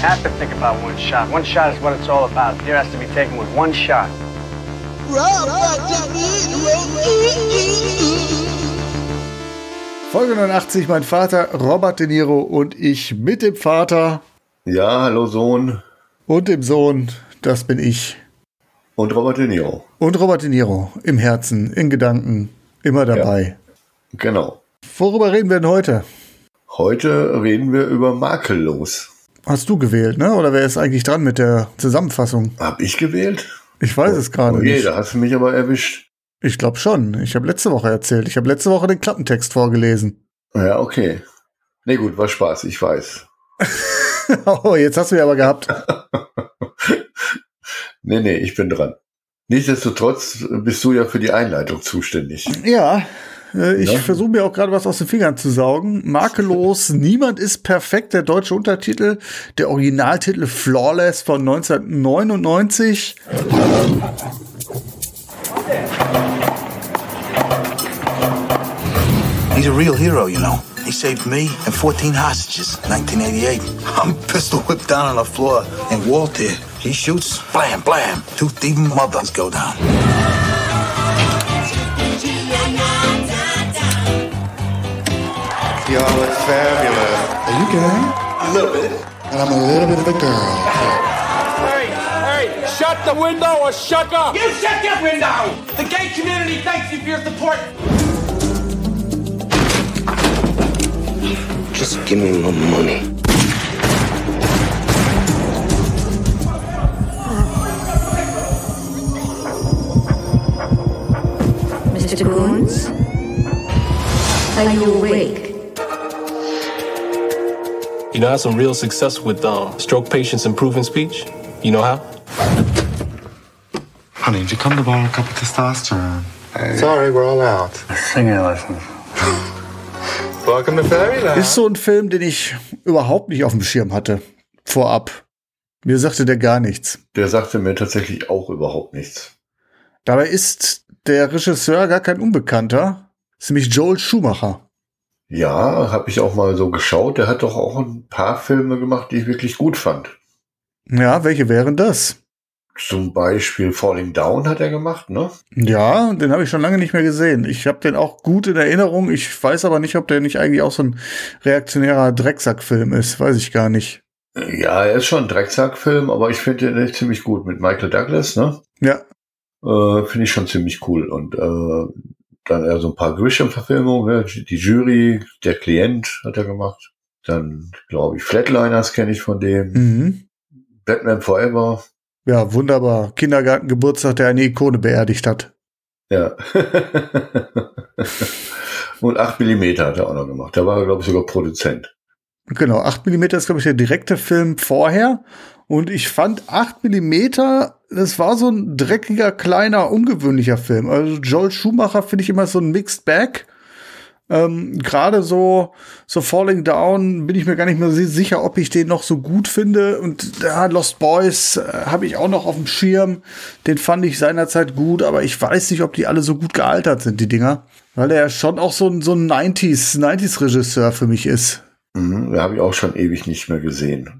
Have to think about one shot. One shot is what it's all about. Here has to be taken with one shot. Folge 89, mein Vater, Robert De Niro und ich mit dem Vater Ja, hallo Sohn und dem Sohn, das bin ich. und Robert De Niro. Und Robert De Niro, im Herzen, in Gedanken, immer dabei. Genau. Worüber reden wir denn heute? Heute reden wir über Makellos. Hast du gewählt, ne? Oder wer ist eigentlich dran mit der Zusammenfassung? Hab ich gewählt? Ich weiß es gerade oh je, nicht. da hast du mich aber erwischt. Ich glaube schon. Ich habe letzte Woche erzählt. Ich habe letzte Woche den Klappentext vorgelesen. Ja, okay. Nee, gut, war Spaß, ich weiß. oh, jetzt hast du mich aber gehabt. Nee, nee, ich bin dran. Nichtsdestotrotz bist du ja für die Einleitung zuständig. Ja, ich Ja. versuche mir auch gerade was aus den Fingern zu saugen. Makellos, niemand ist perfekt, der deutsche Untertitel. Der Originaltitel Flawless von 1999. He's a real hero, you know. He saved me and 14 hostages, 1988. I'm pistol whipped down on the floor, and Walter, he shoots, blam, blam. Two thieving mothers go down. Y'all look fabulous. Are you gay? A little bit. And I'm a little bit of a girl. Hey, hey, shut the window or shut up! You shut your window! The gay community thanks you for your support. Just give me my money. Mr. Goons? Are you awake? You know, I had some real success with um, stroke patients improving speech. You know how? Honey, did you come to borrow a cup of testosterone? Sorry, we're all out. Singing lessons. Welcome to Fairyland. Ist so ein Film, den ich überhaupt nicht auf dem Schirm hatte. Vorab. Mir sagte der gar nichts. Der sagte mir tatsächlich auch überhaupt nichts. Dabei ist der Regisseur gar kein Unbekannter. Ist nämlich Joel Schumacher. Ja, habe ich auch mal so geschaut. Der hat doch auch ein paar Filme gemacht, die ich wirklich gut fand. Ja, welche wären das? Zum Beispiel Falling Down hat er gemacht, ne? Ja, den habe ich schon lange nicht mehr gesehen. Ich habe den auch gut in Erinnerung. Ich weiß aber nicht, ob der nicht eigentlich auch so ein reaktionärer Drecksackfilm ist. Weiß ich gar nicht. Ja, er ist schon ein Drecksackfilm, aber ich finde den echt ziemlich gut mit Michael Douglas, ne? Ja, Äh, finde ich schon ziemlich cool. Und äh, dann eher so ein paar Grisham-Verfilmungen, ne? die Jury, der Klient hat er gemacht. Dann, glaube ich, Flatliners kenne ich von dem. mhm. Batman Forever. ja, wunderbar. Kindergartengeburtstag, der eine Ikone beerdigt hat. Ja. Und 8 mm hat er auch noch gemacht. Da war er, glaube ich, sogar Produzent. Genau, 8 mm ist, glaube ich, der direkte Film vorher. Und ich fand 8 mm, das war so ein dreckiger, kleiner, ungewöhnlicher Film. Also Joel Schumacher finde ich immer so ein Mixed Bag. Ähm, Gerade so, so Falling Down bin ich mir gar nicht mehr si- sicher, ob ich den noch so gut finde. Und ja, Lost Boys äh, habe ich auch noch auf dem Schirm. Den fand ich seinerzeit gut, aber ich weiß nicht, ob die alle so gut gealtert sind, die Dinger. Weil er schon auch so ein, so ein 90s, 90s-Regisseur für mich ist. Mhm, da habe ich auch schon ewig nicht mehr gesehen.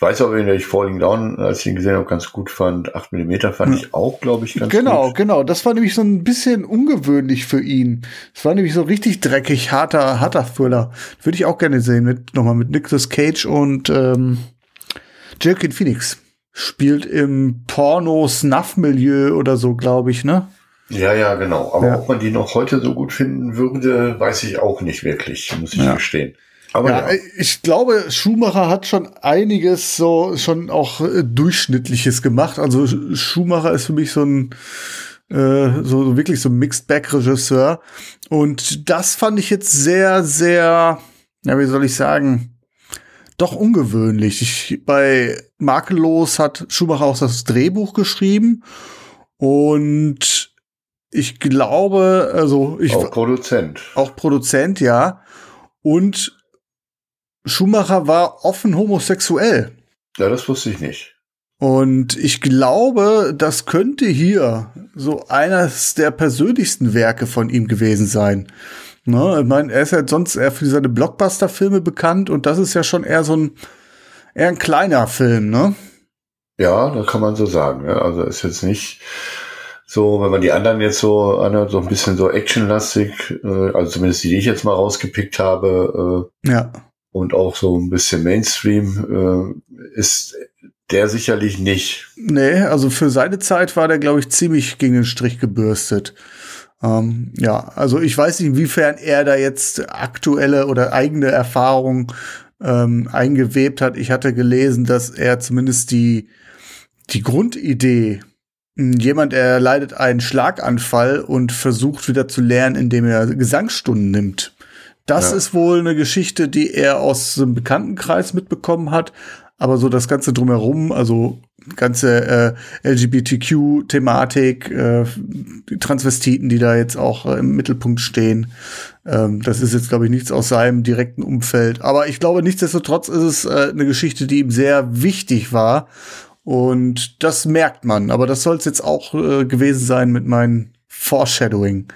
Ich weiß aber, wenn ich Falling Down, als ich ihn gesehen habe, ganz gut fand. 8 mm fand ich auch, glaube ich, ganz Genau, gut. genau. Das war nämlich so ein bisschen ungewöhnlich für ihn. Es war nämlich so richtig dreckig, harter, harter Thriller. Würde ich auch gerne sehen. Mit, nochmal mit Nicolas Cage und ähm, Joaquin Phoenix. Spielt im Porno-Snuff-Milieu oder so, glaube ich, ne? Ja, ja, genau. Aber Ja. ob man die noch heute so gut finden würde, weiß ich auch nicht wirklich, muss ich Ja. gestehen. Aber ja, ja, ich glaube, Schumacher hat schon einiges so schon auch äh, durchschnittliches gemacht. Also Sch- Schumacher ist für mich so ein äh, so wirklich so ein Mixed Bag Regisseur und das fand ich jetzt sehr sehr ja, wie soll ich sagen, doch ungewöhnlich. Ich, bei Makellos hat Schumacher auch das Drehbuch geschrieben und ich glaube, also ich auch Produzent. Auch Produzent, ja. Und Schumacher war offen homosexuell. Ja, das wusste ich nicht. Und ich glaube, das könnte hier so eines der persönlichsten Werke von ihm gewesen sein. Ne? Ich meine, er ist ja sonst eher für seine Blockbuster-Filme bekannt und das ist ja schon eher so ein, eher ein kleiner Film, ne? Ja, das kann man so sagen. Ja. Also ist jetzt nicht so, wenn man die anderen jetzt so anhört, so ein bisschen so actionlastig, äh, also zumindest die, die ich jetzt mal rausgepickt habe, äh, ja. Und auch so ein bisschen Mainstream, äh, ist der sicherlich nicht. Nee, also für seine Zeit war der, glaube ich, ziemlich gegen den Strich gebürstet. Ähm, ja, also ich weiß nicht, inwiefern er da jetzt aktuelle oder eigene Erfahrungen ähm, eingewebt hat. Ich hatte gelesen, dass er zumindest die, die Grundidee, hm, jemand erleidet einen Schlaganfall und versucht wieder zu lernen, indem er Gesangsstunden nimmt. Das ja. ist wohl eine Geschichte, die er aus einem Bekanntenkreis mitbekommen hat, aber so das Ganze drumherum, also ganze äh, LGBTQ-Thematik, äh, die Transvestiten, die da jetzt auch äh, im Mittelpunkt stehen, ähm, das ist jetzt, glaube ich, nichts aus seinem direkten Umfeld. Aber ich glaube, nichtsdestotrotz ist es äh, eine Geschichte, die ihm sehr wichtig war. Und das merkt man. Aber das soll es jetzt auch äh, gewesen sein mit meinen Foreshadowing.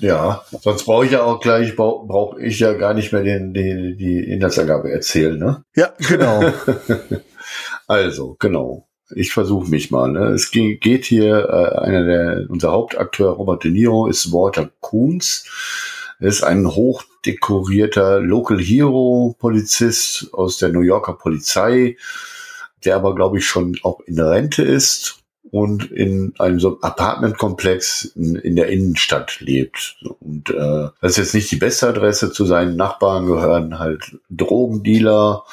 Ja, sonst brauche ich ja auch gleich, brauche brauch ich ja gar nicht mehr den, die, die Inhaltsangabe erzählen, ne? Ja, genau. also, genau. Ich versuche mich mal. Ne? Es geht hier, äh, einer der, unser Hauptakteur Robert De Niro ist Walter Coons. Er ist ein hochdekorierter Local Hero Polizist aus der New Yorker Polizei, der aber, glaube ich, schon auch in Rente ist und in einem so Apartmentkomplex in, in, der Innenstadt lebt. Und äh, das ist jetzt nicht die beste Adresse. Zu seinen Nachbarn gehören halt Drogendealer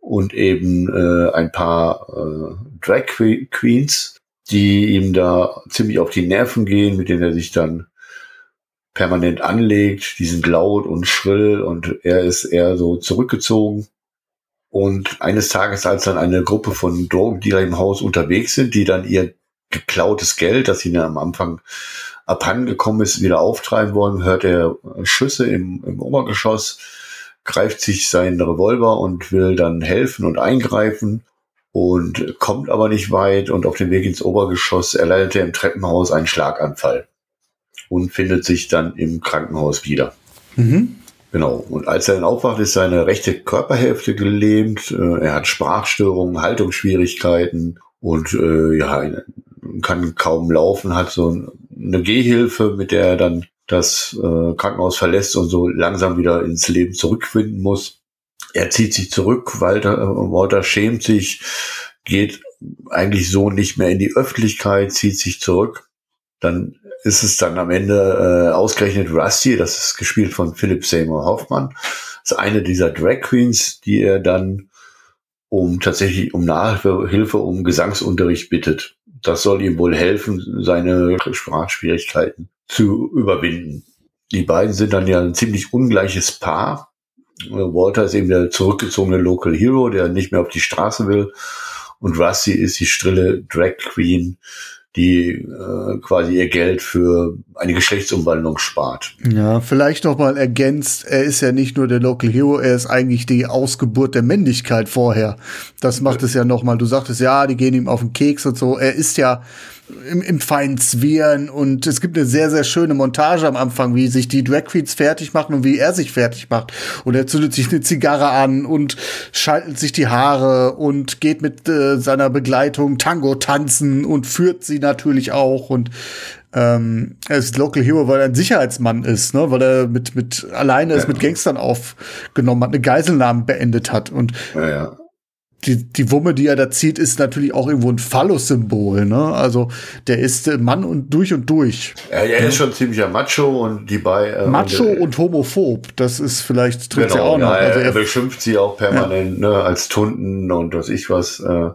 und eben äh, ein paar äh, Drag Queens, die ihm da ziemlich auf die Nerven gehen, mit denen er sich dann permanent anlegt. Die sind laut und schrill und er ist eher so zurückgezogen. Und eines Tages, als dann eine Gruppe von Drogendealer im Haus unterwegs sind, die dann ihr geklautes Geld, das ihnen am Anfang abhandengekommen ist, wieder auftreiben wollen, hört er Schüsse im, im Obergeschoss, greift sich seinen Revolver und will dann helfen und eingreifen und kommt aber nicht weit und auf dem Weg ins Obergeschoss erleidet er im Treppenhaus einen Schlaganfall und findet sich dann im Krankenhaus wieder. Mhm. Genau. Und als er dann aufwacht, ist seine rechte Körperhälfte gelähmt. Äh, er hat Sprachstörungen, Haltungsschwierigkeiten und äh, ja, kann kaum laufen, hat so eine Gehhilfe, mit der er dann das äh, Krankenhaus verlässt und so langsam wieder ins Leben zurückfinden muss. Er zieht sich zurück, Walter, äh, Walter schämt sich, geht eigentlich so nicht mehr in die Öffentlichkeit, zieht sich zurück. Dann ist es dann am Ende äh, ausgerechnet Rusty, das ist gespielt von Philip Seymour Hoffmann. Ist eine dieser Drag Queens, die er dann um tatsächlich um Nachhilfe, um Gesangsunterricht bittet. Das soll ihm wohl helfen, seine Sprachschwierigkeiten zu überwinden. Die beiden sind dann ja ein ziemlich ungleiches Paar. Walter ist eben der zurückgezogene Local Hero, der nicht mehr auf die Straße will. Und Rusty ist die strille Drag Queen, die äh, quasi ihr Geld für eine Geschlechtsumwandlung spart. Ja, vielleicht noch mal ergänzt, er ist ja nicht nur der Local Hero, er ist eigentlich die Ausgeburt der Männlichkeit vorher. Das macht es ja noch mal. Du sagtest ja, die gehen ihm auf den Keks und so. Er ist ja im, im feinen Zwirn und es gibt eine sehr, sehr schöne Montage am Anfang, wie sich die Drag Queens fertig machen und wie er sich fertig macht. Und er zündet sich eine Zigarre an und schaltet sich die Haare und geht mit äh, seiner Begleitung Tango tanzen und führt sie natürlich auch und ähm, er ist Local Hero, weil er ein Sicherheitsmann ist, ne? weil er mit, mit alleine ja. ist mit Gangstern aufgenommen hat, eine Geiselnahme beendet hat und ja, ja die, die Wumme, die er da zieht, ist natürlich auch irgendwo ein Phallus-Symbol, ne? Also der ist äh, Mann und durch und durch. Ja, er ist schon ziemlicher Macho und die bei äh, Macho und, äh, und, homophob, das ist vielleicht trifft genau, ja auch noch. Ja, also er, er beschimpft sie auch permanent, ja. ne, als Tunden und was ich was. Äh,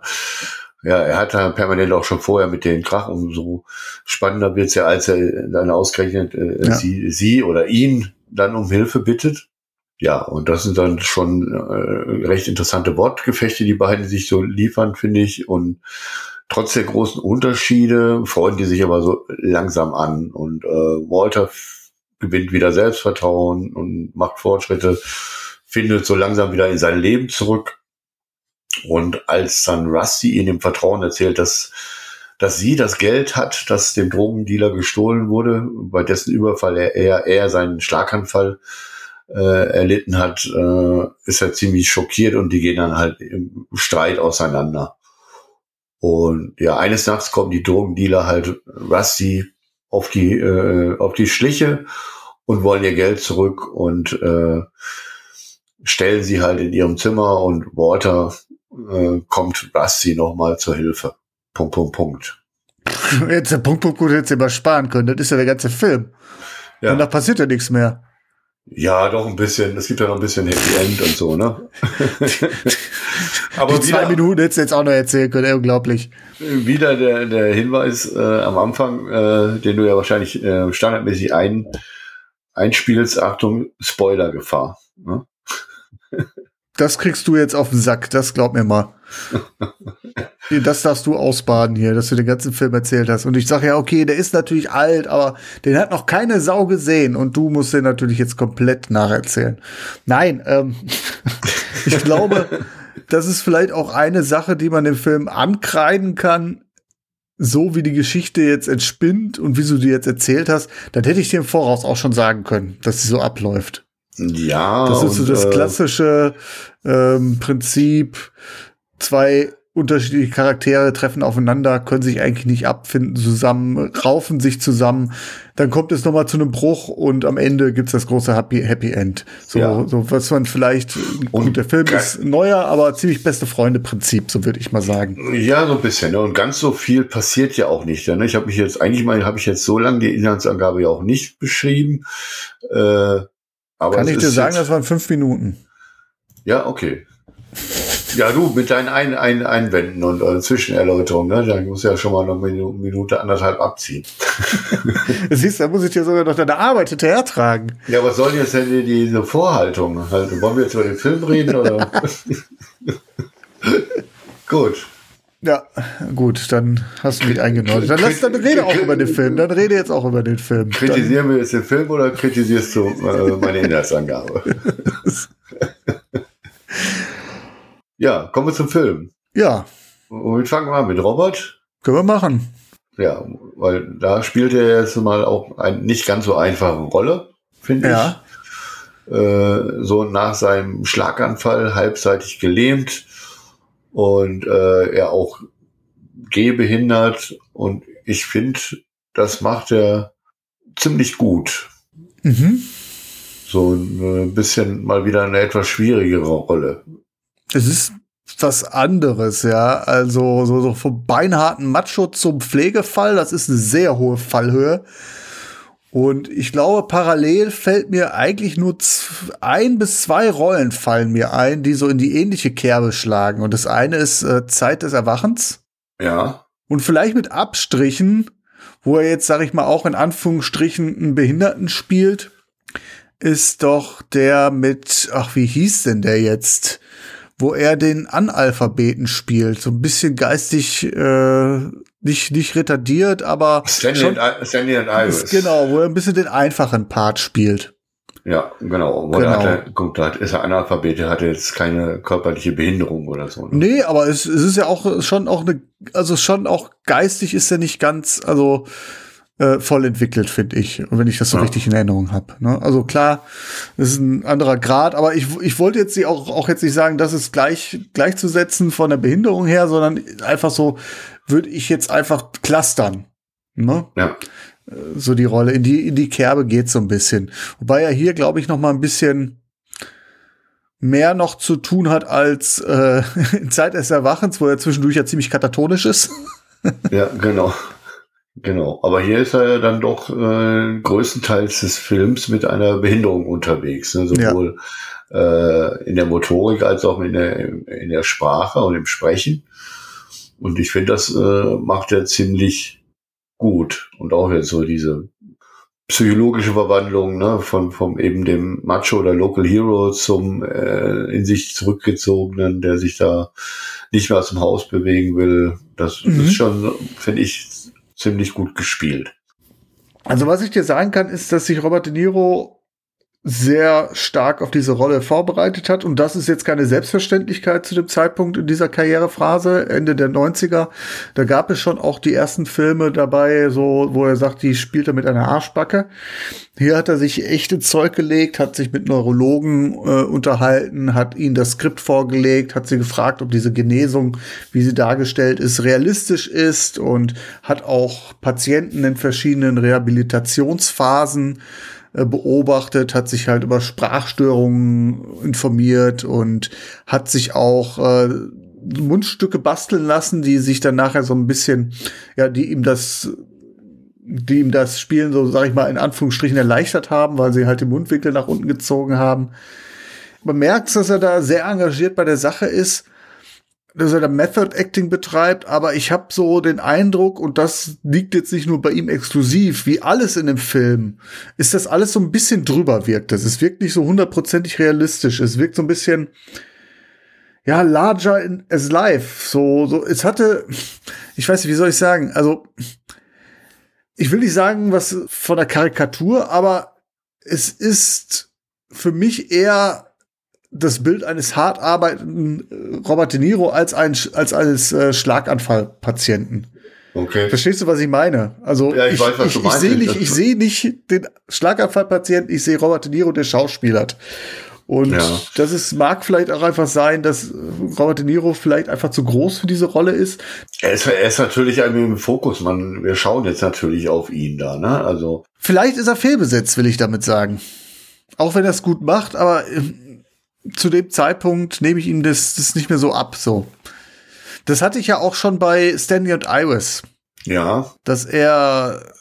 ja, er hat da permanent auch schon vorher mit den Krach umso spannender wird's ja, als er dann ausgerechnet äh, ja. sie, sie oder ihn dann um Hilfe bittet. Ja, und das sind dann schon äh, recht interessante Wortgefechte, die beiden sich so liefern, finde ich. Und trotz der großen Unterschiede freuen die sich aber so langsam an. Und äh, Walter gewinnt wieder Selbstvertrauen und macht Fortschritte, findet so langsam wieder in sein Leben zurück. Und als dann Rusty ihm im Vertrauen erzählt, dass, dass sie das Geld hat, das dem Drogendealer gestohlen wurde, bei dessen Überfall er eher, eher seinen Schlaganfall äh, erlitten hat, äh, ist er ziemlich schockiert und die gehen dann halt im Streit auseinander. Und ja, eines Nachts kommen die Drogendealer halt Rusty auf die, äh, auf die Schliche und wollen ihr Geld zurück und äh, stellen sie halt in ihrem Zimmer und Walter äh, kommt Rusty nochmal zur Hilfe. Punkt, Punkt, Punkt. Jetzt der Punkt, Punkt, Punkt hätte immer sparen können. Das ist ja der ganze Film. Ja. Und da passiert ja nichts mehr. Ja, doch ein bisschen. Es gibt ja noch ein bisschen Happy End und so, ne? Aber die zwei wieder, Minuten hättest du jetzt auch noch erzählen können, unglaublich. Wieder der, der Hinweis äh, am Anfang, äh, den du ja wahrscheinlich äh, standardmäßig ein, einspielst. Achtung, Spoiler-Gefahr. Ne? Das kriegst du jetzt auf den Sack, das glaub mir mal. das darfst du ausbaden hier, dass du den ganzen Film erzählt hast. Und ich sage ja, okay, der ist natürlich alt, aber den hat noch keine Sau gesehen und du musst den natürlich jetzt komplett nacherzählen. Nein, ähm, ich glaube, das ist vielleicht auch eine Sache, die man dem Film ankreiden kann. So wie die Geschichte jetzt entspinnt und wie du die jetzt erzählt hast, dann hätte ich dir im Voraus auch schon sagen können, dass sie so abläuft. Ja. Das ist so das äh, klassische ähm, Prinzip. Zwei unterschiedliche Charaktere treffen aufeinander, können sich eigentlich nicht abfinden zusammen, raufen sich zusammen. Dann kommt es nochmal zu einem Bruch und am Ende gibt's das große Happy, Happy End. So, ja. so was man vielleicht, und gut, der Film ist neuer, aber ziemlich beste Freunde-Prinzip, so würde ich mal sagen. Ja, so ein bisschen. Ne? Und ganz so viel passiert ja auch nicht. Ne? Ich habe mich jetzt, eigentlich mal, habe ich jetzt so lange die Inhaltsangabe ja auch nicht beschrieben. Äh, aber Kann ich dir sagen, das waren fünf Minuten. Ja, okay. Ja, du, mit deinen ein ein Einwänden und äh, Zwischenerläuterungen, ne? Da muss ja schon mal noch eine Minute, anderthalb abziehen. Siehst du, da muss ich dir sogar noch deine Arbeit hinterher tragen. Ja, was soll jetzt denn diese Vorhaltung? Also, wollen wir jetzt über den Film reden oder? Gut. Ja, gut, dann hast du mich eingenordet. Dann lass dann rede auch über den Film. Dann rede jetzt auch über den Film. Kritisieren wir jetzt den Film oder kritisierst du meine Inhaltsangabe? ja, kommen wir zum Film. Ja. Womit fangen wir an? Mit Robert? Können wir machen. Ja, weil da spielt er jetzt mal auch eine nicht ganz so einfache Rolle, finde ja. ich. Äh, so nach seinem Schlaganfall halbseitig gelähmt und äh, er auch gehbehindert und ich finde, das macht er ziemlich gut. Mhm. So ein bisschen mal wieder eine etwas schwierigere Rolle. Es ist was anderes, ja. Also so, so vom beinharten Macho zum Pflegefall, das ist eine sehr hohe Fallhöhe. Und ich glaube, parallel fällt mir eigentlich nur ein bis zwei Rollen fallen mir ein, die so in die ähnliche Kerbe schlagen. Und das eine ist äh, Zeit des Erwachens. Ja. Und vielleicht mit Abstrichen, wo er jetzt, sag ich mal, auch in Anführungsstrichen einen Behinderten spielt, ist doch der mit, ach, wie hieß denn der jetzt? Wo er den Analphabeten spielt, so ein bisschen geistig äh, nicht, nicht retardiert, aber. Stanley, schon, and, Stanley and Iris. Genau, wo er ein bisschen den einfachen Part spielt. Ja, genau. Wo genau. Er, guck, da ist er Analphabet, der hat jetzt keine körperliche Behinderung oder so. Ne? Nee, aber es, es ist ja auch schon auch eine, also schon auch geistig ist er nicht ganz, also äh, voll entwickelt, finde ich, wenn ich das so ja. richtig in Erinnerung habe. Ne? Also klar, das ist ein anderer Grad, aber ich, ich wollte jetzt auch, auch jetzt nicht sagen, das ist gleich gleichzusetzen von der Behinderung her, sondern einfach so, würde ich jetzt einfach clustern. Ne? Ja. So die Rolle in die in die Kerbe geht so ein bisschen. Wobei er hier glaube ich noch mal ein bisschen mehr noch zu tun hat als äh, in Zeit des Erwachens, wo er zwischendurch ja ziemlich katatonisch ist. ja, genau. Genau, aber hier ist er dann doch äh, größtenteils des Films mit einer Behinderung unterwegs, ne? sowohl ja. äh, in der Motorik als auch in der, in der Sprache und im Sprechen. Und ich finde, das äh, macht er ziemlich gut. Und auch jetzt so diese psychologische Verwandlung, ne, von, vom eben dem Macho oder Local Hero zum äh, in sich zurückgezogenen, der sich da nicht mehr aus dem Haus bewegen will. Das Mhm. ist schon, finde ich, ziemlich gut gespielt. Also was ich dir sagen kann, ist, dass sich Robert De Niro sehr stark auf diese Rolle vorbereitet hat. Und das ist jetzt keine Selbstverständlichkeit zu dem Zeitpunkt in dieser Karrierephase, Ende der 90er. Da gab es schon auch die ersten Filme dabei, so, wo er sagt, die spielt er mit einer Arschbacke. Hier hat er sich echt ins Zeug gelegt, hat sich mit Neurologen äh, unterhalten, hat ihnen das Skript vorgelegt, hat sie gefragt, ob diese Genesung, wie sie dargestellt ist, realistisch ist und hat auch Patienten in verschiedenen Rehabilitationsphasen beobachtet, hat sich halt über Sprachstörungen informiert und hat sich auch äh, Mundstücke basteln lassen, die sich dann nachher so ein bisschen, ja, die ihm das die ihm das Spielen so, sag ich mal, in Anführungsstrichen erleichtert haben, weil sie halt den Mundwinkel nach unten gezogen haben. Man merkt, dass er da sehr engagiert bei der Sache ist, dass er da Method Acting betreibt, aber ich habe so den Eindruck, und das liegt jetzt nicht nur bei ihm exklusiv, wie alles in dem Film, ist das alles so ein bisschen drüber wirkt. Das es wirkt nicht so hundertprozentig realistisch. Es wirkt so ein bisschen, ja, larger in, as life. So, so, es hatte, ich weiß nicht, wie soll ich sagen, also, ich will nicht sagen, was von der Karikatur, aber es ist für mich eher das Bild eines hart arbeitenden äh, Robert De Niro als ein als eines äh, Schlaganfallpatienten. Okay. Verstehst du, was ich meine? Also Ja, ich ich, weiß, was ich, du ich meinst. sehe nicht, ich sehe nicht den Schlaganfallpatienten, ich sehe Robert De Niro, der schauspielert. Und Ja. das ist, mag vielleicht auch einfach sein, dass Robert De Niro vielleicht einfach zu groß für diese Rolle ist. Er ist, er ist natürlich irgendwie im Fokus, man. Wir schauen jetzt natürlich auf ihn da, ne? Also Vielleicht ist er fehlbesetzt, will ich damit sagen. Auch wenn er es gut macht, aber ähm, zu dem Zeitpunkt nehme ich ihm das, das nicht mehr so ab. So. Das hatte ich ja auch schon bei Stanley und Iris, ja, dass er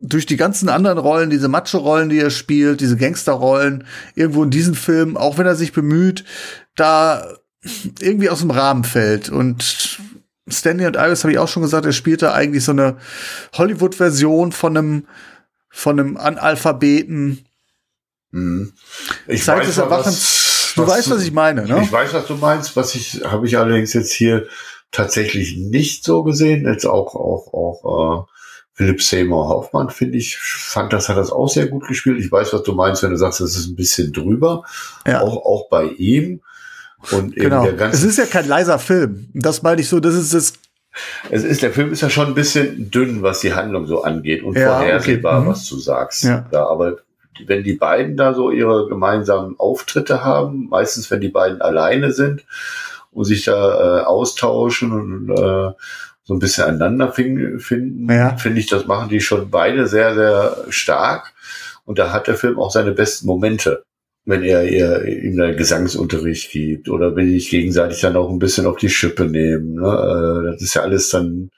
durch die ganzen anderen Rollen, diese Macho-Rollen, die er spielt, diese Gangster-Rollen, irgendwo in diesen Filmen, auch wenn er sich bemüht, da irgendwie aus dem Rahmen fällt. Und Stanley und Iris habe ich auch schon gesagt, er spielte eigentlich so eine Hollywood-Version von einem, von einem Analphabeten. Mhm. Ich Zeit weiß des Erwachens. Du weißt, was ich meine, ne? Ich weiß, was du meinst. Was ich habe ich allerdings jetzt hier tatsächlich nicht so gesehen. Jetzt auch auch auch äh, Philipp Seymour Hoffmann finde ich fand das hat das auch sehr gut gespielt. Ich weiß, was du meinst, wenn du sagst, das ist ein bisschen drüber. Ja. Auch auch bei ihm und eben Genau. der ganze Es ist ja kein leiser Film. Das meine ich so, das ist das. Es ist, der Film ist ja schon ein bisschen dünn, was die Handlung so angeht und Ja, vorhersehbar, okay. Mhm. was du sagst. Ja. Da, aber wenn die beiden da so ihre gemeinsamen Auftritte haben, meistens wenn die beiden alleine sind und sich da äh, austauschen und äh, so ein bisschen einander fin- finden, Ja. finde ich, das machen die schon beide sehr, sehr stark. Und da hat der Film auch seine besten Momente, wenn er ihr ihm da Gesangsunterricht gibt oder wenn die sich gegenseitig dann auch ein bisschen auf die Schippe nehmen. Ne? Äh, das ist ja alles dann,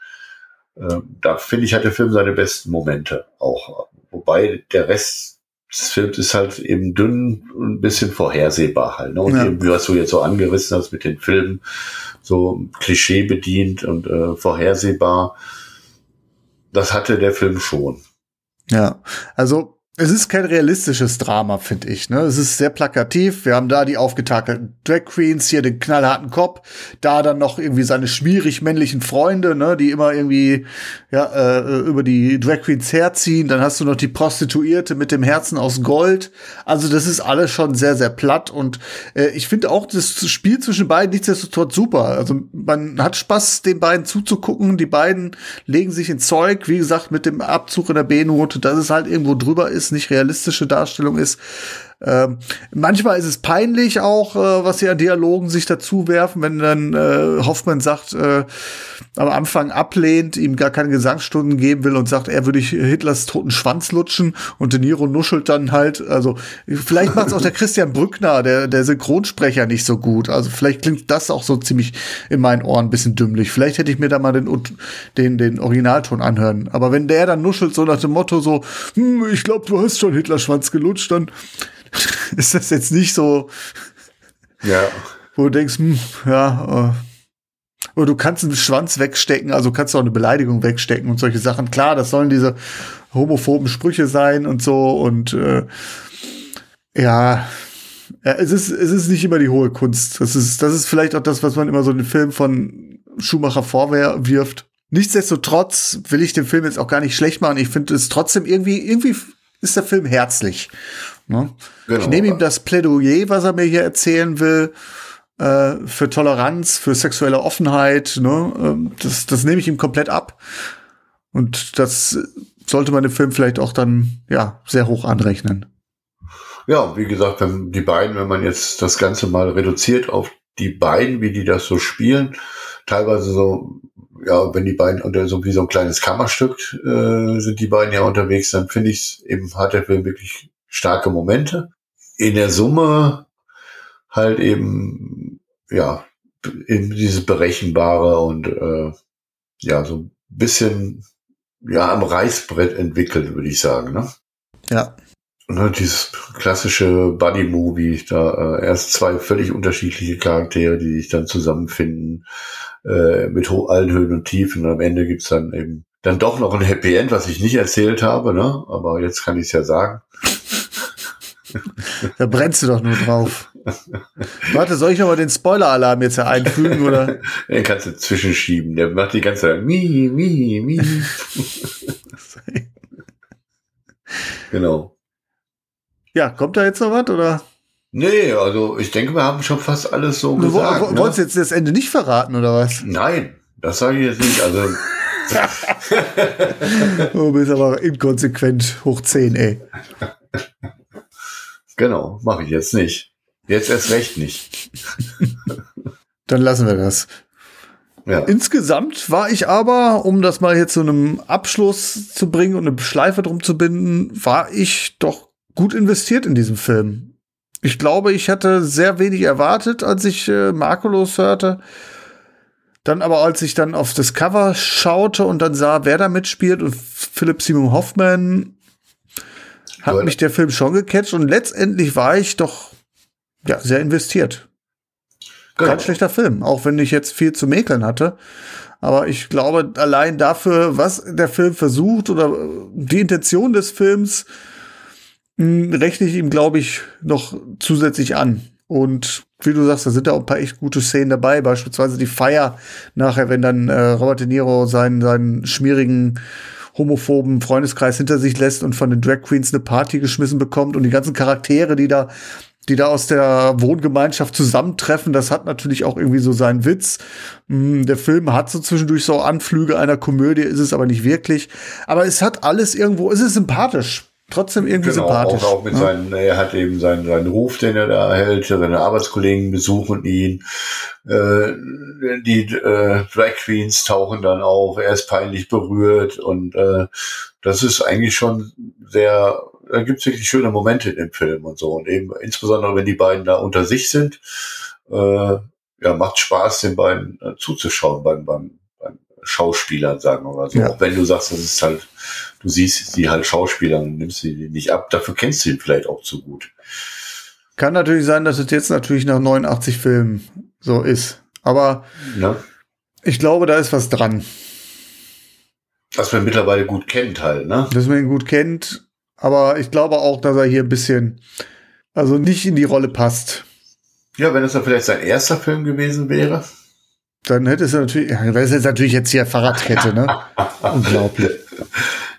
äh, da finde ich, hat der Film seine besten Momente auch. Wobei der Rest des Films ist halt eben dünn und ein bisschen vorhersehbar halt. Ne? Und Ja. eben, was du jetzt so angerissen hast mit den Filmen, so Klischee bedient und äh, vorhersehbar, das hatte der Film schon. Ja. Also, es ist kein realistisches Drama, finde ich. Ne? Es ist sehr plakativ. Wir haben da die aufgetakelten Drag Queens, hier den knallharten Kopf, da dann noch irgendwie seine schwierig männlichen Freunde, ne, die immer irgendwie ja, äh, über die Drag Queens herziehen. Dann hast du noch die Prostituierte mit dem Herzen aus Gold. Also das ist alles schon sehr, sehr platt. Und äh, ich finde auch das Spiel zwischen beiden nichtsdestotrotz super. Also man hat Spaß, den beiden zuzugucken. Die beiden legen sich ins Zeug, wie gesagt, mit dem Abzug in der B-Note, dass es halt irgendwo drüber ist, nicht realistische Darstellung ist. Ähm, manchmal ist es peinlich auch, äh, was sie an Dialogen sich dazu werfen, wenn dann äh, Hoffmann sagt, äh, am Anfang ablehnt, ihm gar keine Gesangsstunden geben will und sagt, er würde Hitlers toten Schwanz lutschen und De Niro nuschelt dann halt, also vielleicht macht es auch der Christian Brückner, der, der Synchronsprecher, nicht so gut. Also vielleicht klingt das auch so ziemlich in meinen Ohren ein bisschen dümmlich. Vielleicht hätte ich mir da mal den, den, den Originalton anhören. Aber wenn der dann nuschelt, so nach dem Motto so, hm, ich glaube, du hast schon Hitlers Schwanz gelutscht, dann ist das jetzt nicht so, Ja. wo du denkst, hm, ja, äh, Oder du kannst einen Schwanz wegstecken, also kannst du auch eine Beleidigung wegstecken und solche Sachen. Klar, das sollen diese homophoben Sprüche sein und so und äh, ja, ja, es ist, es ist nicht immer die hohe Kunst. Das ist, das ist vielleicht auch das, was man immer so den Film von Schumacher vorwirft. Nichtsdestotrotz will ich den Film jetzt auch gar nicht schlecht machen. Ich finde es trotzdem irgendwie, irgendwie ist der Film herzlich. Ne? Genau. Ich nehme ihm das Plädoyer, was er mir hier erzählen will, äh, für Toleranz, für sexuelle Offenheit. Ne? Ähm, das, das nehme ich ihm komplett ab. Und das sollte man dem Film vielleicht auch dann ja sehr hoch anrechnen. Ja, wie gesagt, wenn die beiden, wenn man jetzt das Ganze mal reduziert auf die beiden, wie die das so spielen, teilweise so, ja, wenn die beiden unter so wie so ein kleines Kammerstück äh, sind die beiden ja unterwegs, dann finde ich eben hat der Film wirklich starke Momente. In der Summe halt eben, ja, eben dieses Berechenbare und äh, ja, so ein bisschen ja am Reißbrett entwickelt, würde ich sagen, ne? Ja. Ne, dieses klassische Buddy-Movie, da äh, erst zwei völlig unterschiedliche Charaktere, die sich dann zusammenfinden äh, mit allen Höhen und Tiefen. Und am Ende gibt's dann eben dann doch noch ein Happy End, was ich nicht erzählt habe, ne? Aber jetzt kann ich es ja sagen. Da brennst du doch nur drauf. Warte, soll ich noch mal den Spoiler-Alarm jetzt einfügen, oder? Den kannst du zwischenschieben. Der macht die ganze Zeit mi, mi, mi. genau. Ja, kommt da jetzt noch was, oder? Nee, also ich denke, wir haben schon fast alles so du gesagt. Wo, ne? Wolltest du jetzt das Ende nicht verraten, oder was? Nein, das sage ich jetzt nicht. Also. du bist aber inkonsequent hoch 10, ey. Genau, mache ich jetzt nicht. Jetzt erst recht nicht. Dann lassen wir das. Ja. Insgesamt war ich aber, um das mal hier zu einem Abschluss zu bringen und eine Schleife drum zu binden, war ich doch gut investiert in diesem Film. Ich glaube, ich hatte sehr wenig erwartet, als ich äh, Markulos hörte. Dann aber, als ich dann auf das Cover schaute und dann sah, wer da mitspielt und Philipp Simon Hoffman, hat mich der Film schon gecatcht und letztendlich war ich doch ja, sehr investiert. Genau. Kein schlechter Film, auch wenn ich jetzt viel zu mäkeln hatte. Aber ich glaube, allein dafür, was der Film versucht oder die Intention des Films, hm, rechne ich ihm, glaube ich, noch zusätzlich an. Und wie du sagst, da sind ja auch ein paar echt gute Szenen dabei, beispielsweise die Feier nachher, wenn dann äh, Robert De Niro seinen, seinen schmierigen homophoben Freundeskreis hinter sich lässt und von den Drag Queens eine Party geschmissen bekommt und die ganzen Charaktere, die da die da aus der Wohngemeinschaft zusammentreffen, das hat natürlich auch irgendwie so seinen Witz. Hm, der Film hat so zwischendurch so Anflüge einer Komödie, ist es aber nicht wirklich. Aber es hat alles irgendwo, es ist sympathisch trotzdem irgendwie genau, sympathisch. Auch, auch mit ja. seinen, er hat eben seinen, seinen Ruf, den er da erhält, seine Arbeitskollegen besuchen ihn, äh, die äh, Drag Queens tauchen dann auf, er ist peinlich berührt und äh, das ist eigentlich schon sehr, da gibt es wirklich schöne Momente in dem Film und so. Und eben insbesondere, wenn die beiden da unter sich sind, äh, ja, macht Spaß, den beiden äh, zuzuschauen beim, beim, beim Schauspielern, sagen wir mal so. Ja. Auch wenn du sagst, das ist halt du siehst sie halt Schauspieler und nimmst sie nicht ab. Dafür kennst du ihn vielleicht auch zu gut. Kann natürlich sein, dass es jetzt natürlich nach 89 Filmen so ist. Aber ja. ich glaube, da ist was dran. Dass man mittlerweile gut kennt halt, ne? Dass man ihn gut kennt. Aber ich glaube auch, dass er hier ein bisschen, also nicht in die Rolle passt. Ja, wenn es dann vielleicht sein erster Film gewesen wäre. Dann hätte es natürlich, das ist jetzt natürlich jetzt hier Fahrradkette, ne? Unglaublich.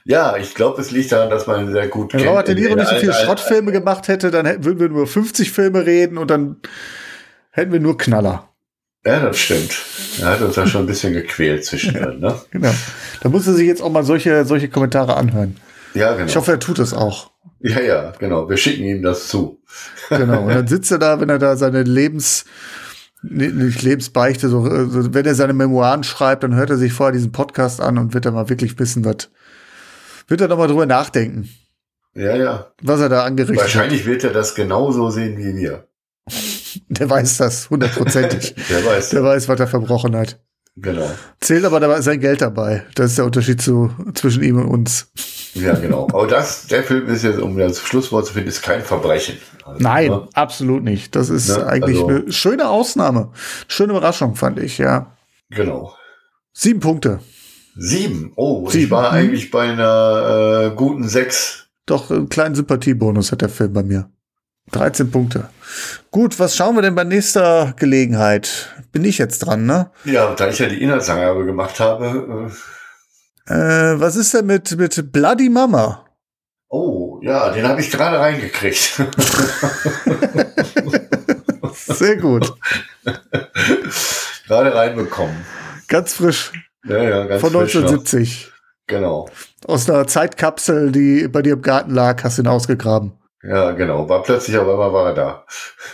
Ja, ich glaube, es liegt daran, dass man sehr gut Wenn kennt. Robert De Niro nicht so viele Schrottfilme gemacht hätte, dann würden wir nur 50 Filme reden und dann hätten wir nur Knaller. Ja, das stimmt. Er hat uns ja schon ein bisschen gequält zwischendrin, ne? Genau. Da muss er sich jetzt auch mal solche, solche Kommentare anhören. Ja, genau. Ich hoffe, er tut es auch. Ja, ja, genau. Wir schicken ihm das zu. Genau. Und dann sitzt er da, wenn er da seine Lebens, nicht Lebensbeichte, so, so, wenn er seine Memoiren schreibt, dann hört er sich vorher diesen Podcast an und wird dann mal wirklich wissen, was, wird er nochmal drüber nachdenken. Ja, ja. Was er da angerichtet Wahrscheinlich hat. wird er das genauso sehen wie wir. Der weiß das, hundertprozentig. der weiß. Der weiß, was er verbrochen hat. Genau. Zählt aber dabei sein Geld dabei. Das ist der Unterschied zu, zwischen ihm und uns. Ja, genau. Aber das, der Film ist jetzt, um das Schlusswort zu finden, ist kein Verbrechen. Also, Nein, ne? absolut nicht. Das ist ne? eigentlich also, eine schöne Ausnahme. Schöne Überraschung, fand ich, ja. Genau. Sieben Punkte. Sieben? Oh, Sieben. ich war Mhm. eigentlich bei einer äh, guten sechs. Doch, einen kleinen Sympathiebonus hat der Film bei mir. 13 Punkte. Gut, was schauen wir denn bei nächster Gelegenheit? Bin ich jetzt dran, ne? Ja, da ich ja die Inhaltsangabe gemacht habe. Äh, Äh, was ist denn mit, mit Bloody Mama? oh, ja, den habe ich gerade reingekriegt. Sehr gut. gerade reinbekommen. Ganz frisch. Ja, ja, ganz Von frisch noch. 1970. Genau. Aus einer Zeitkapsel, die bei dir im Garten lag, hast du ihn ausgegraben. Ja, genau. War plötzlich auf einmal war er da.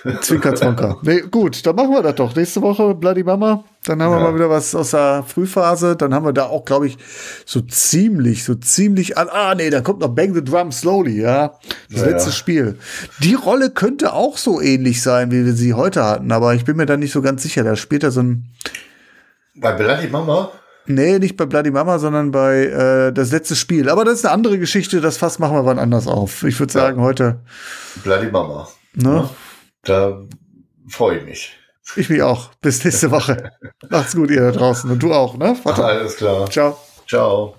Zwinker, Zwonker. Nee, gut, dann machen wir das doch. Nächste Woche Bloody Mama. Dann haben wir Ja. mal wieder was aus der Frühphase. Dann haben wir da auch, glaube ich, so ziemlich, so ziemlich an. Ah, nee, dann kommt noch Bang the Drum Slowly, ja. Das Ja, letzte ja. Spiel. Die Rolle könnte auch so ähnlich sein, wie wir sie heute hatten, aber ich bin mir da nicht so ganz sicher. Da spielt er so ein. Bei Bloody Mama? Nee, nicht bei Bloody Mama, sondern bei äh, das letzte Spiel. Aber das ist eine andere Geschichte. Das Fass machen wir wann anders auf. Ich würde sagen, heute. Bloody Mama. Ne? Da freue ich mich. Ich mich auch. Bis nächste Woche. Macht's gut, ihr da draußen. Und du auch, ne? Warte. Alles klar. Ciao. Ciao.